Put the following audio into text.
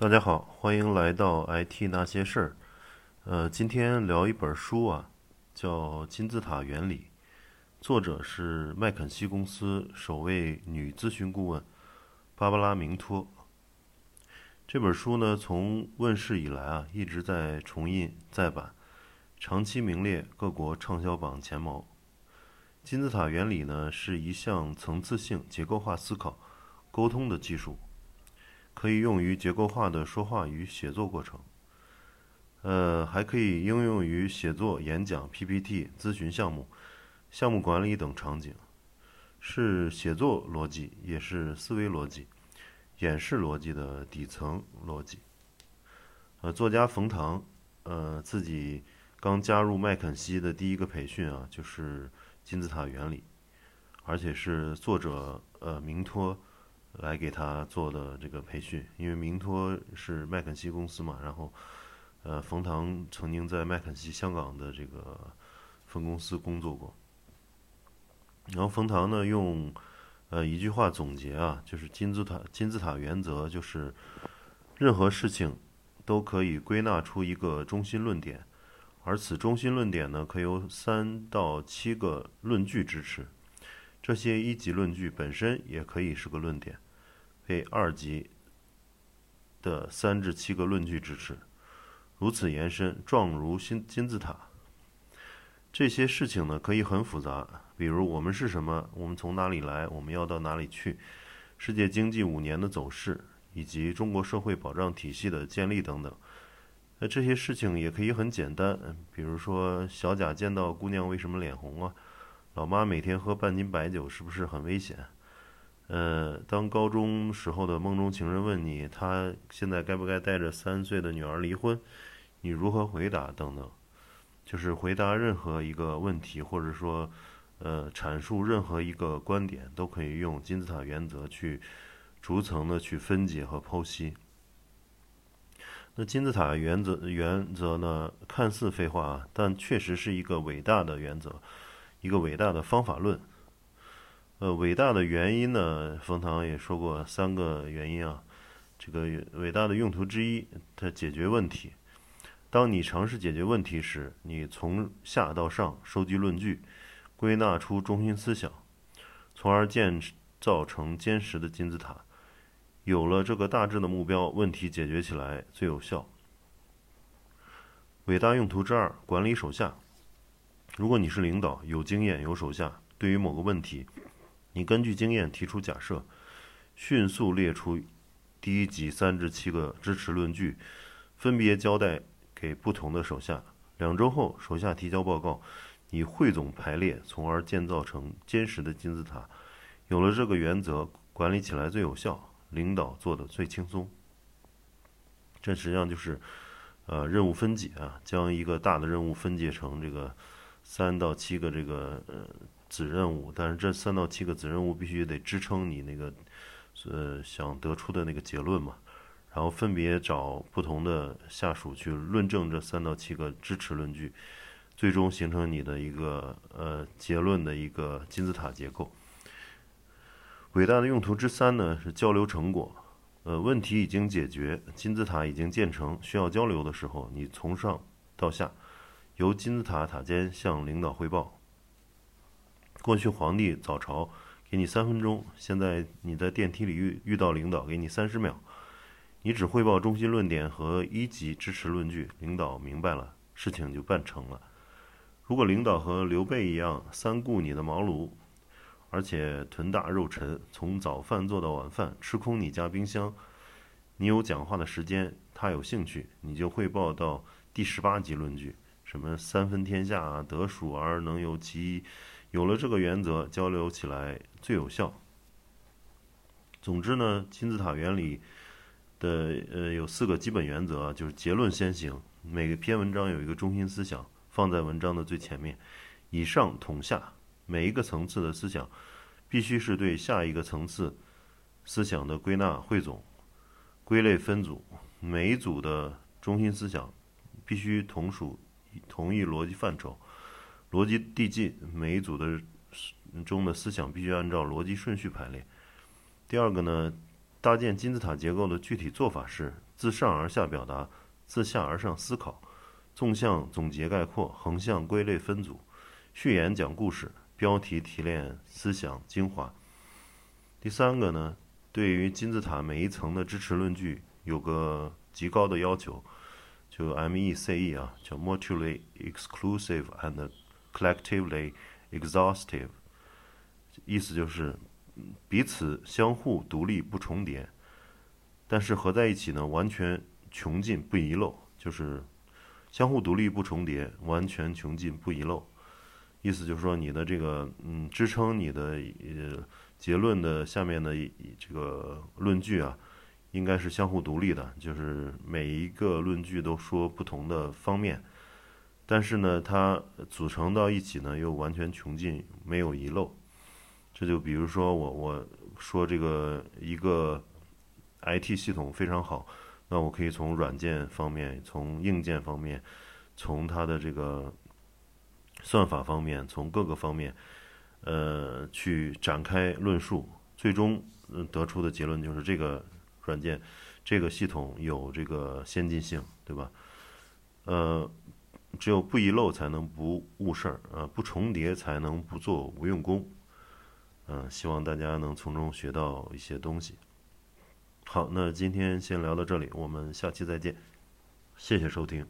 大家好，欢迎来到 IT 那些事儿。呃，今天聊一本书啊，叫《金字塔原理》，作者是麦肯锡公司首位女咨询顾问芭芭拉·明托。这本书呢，从问世以来啊，一直在重印再版，长期名列各国畅销榜前茅。金字塔原理呢，是一项层次性结构化思考、沟通的技术。可以用于结构化的说话与写作过程，呃，还可以应用于写作、演讲、PPT、咨询项目、项目管理等场景，是写作逻辑，也是思维逻辑、演示逻辑的底层逻辑。呃，作家冯唐，呃，自己刚加入麦肯锡的第一个培训啊，就是金字塔原理，而且是作者呃明托。来给他做的这个培训，因为明托是麦肯锡公司嘛，然后，呃，冯唐曾经在麦肯锡香港的这个分公司工作过，然后冯唐呢用呃一句话总结啊，就是金字塔金字塔原则，就是任何事情都可以归纳出一个中心论点，而此中心论点呢，可由三到七个论据支持，这些一级论据本身也可以是个论点。被二级的三至七个论据支持，如此延伸，状如金金字塔。这些事情呢，可以很复杂，比如我们是什么，我们从哪里来，我们要到哪里去，世界经济五年的走势，以及中国社会保障体系的建立等等。那这些事情也可以很简单，比如说小贾见到姑娘为什么脸红啊？老妈每天喝半斤白酒是不是很危险？呃，当高中时候的梦中情人问你，他现在该不该带着三岁的女儿离婚？你如何回答？等等，就是回答任何一个问题，或者说，呃，阐述任何一个观点，都可以用金字塔原则去逐层的去分解和剖析。那金字塔原则原则呢，看似废话，但确实是一个伟大的原则，一个伟大的方法论。呃，伟大的原因呢？冯唐也说过三个原因啊。这个伟大的用途之一，它解决问题。当你尝试解决问题时，你从下到上收集论据，归纳出中心思想，从而建造成坚实的金字塔。有了这个大致的目标，问题解决起来最有效。伟大用途之二，管理手下。如果你是领导，有经验有手下，对于某个问题。你根据经验提出假设，迅速列出第一级三至七个支持论据，分别交代给不同的手下。两周后，手下提交报告，你汇总排列，从而建造成坚实的金字塔。有了这个原则，管理起来最有效，领导做的最轻松。这实际上就是，呃，任务分解啊，将一个大的任务分解成这个三到七个这个呃。子任务，但是这三到七个子任务必须得支撑你那个，呃，想得出的那个结论嘛。然后分别找不同的下属去论证这三到七个支持论据，最终形成你的一个呃结论的一个金字塔结构。伟大的用途之三呢是交流成果，呃，问题已经解决，金字塔已经建成，需要交流的时候，你从上到下，由金字塔塔尖向领导汇报。过去皇帝早朝给你三分钟，现在你在电梯里遇遇到领导，给你三十秒，你只汇报中心论点和一级支持论据，领导明白了，事情就办成了。如果领导和刘备一样三顾你的茅庐，而且臀大肉沉，从早饭做到晚饭，吃空你家冰箱，你有讲话的时间，他有兴趣，你就汇报到第十八级论据，什么三分天下，得蜀而能有其。有了这个原则，交流起来最有效。总之呢，金字塔原理的呃有四个基本原则，就是结论先行，每篇文章有一个中心思想放在文章的最前面，以上统下，每一个层次的思想必须是对下一个层次思想的归纳汇总、归类分组，每一组的中心思想必须同属同一逻辑范畴。逻辑递进，每一组的中的思想必须按照逻辑顺序排列。第二个呢，搭建金字塔结构的具体做法是：自上而下表达，自下而上思考，纵向总结概括，横向归类分组，序言讲故事，标题提炼思想精华。第三个呢，对于金字塔每一层的支持论据有个极高的要求，就 M E C E 啊，叫 mutually exclusive and collectively exhaustive，意思就是彼此相互独立不重叠，但是合在一起呢，完全穷尽不遗漏，就是相互独立不重叠，完全穷尽不遗漏。意思就是说，你的这个嗯，支撑你的呃结论的下面的这个论据啊，应该是相互独立的，就是每一个论据都说不同的方面，但是呢，它组成到一起呢，又完全穷尽，没有遗漏。这就比如说我我说这个一个 IT 系统非常好，那我可以从软件方面、从硬件方面、从它的这个。算法方面，从各个方面，呃，去展开论述，最终得出的结论就是这个软件、这个系统有这个先进性，对吧？呃，只有不遗漏才能不误事儿，呃，不重叠才能不做无用功。嗯，希望大家能从中学到一些东西。好，那今天先聊到这里，我们下期再见，谢谢收听。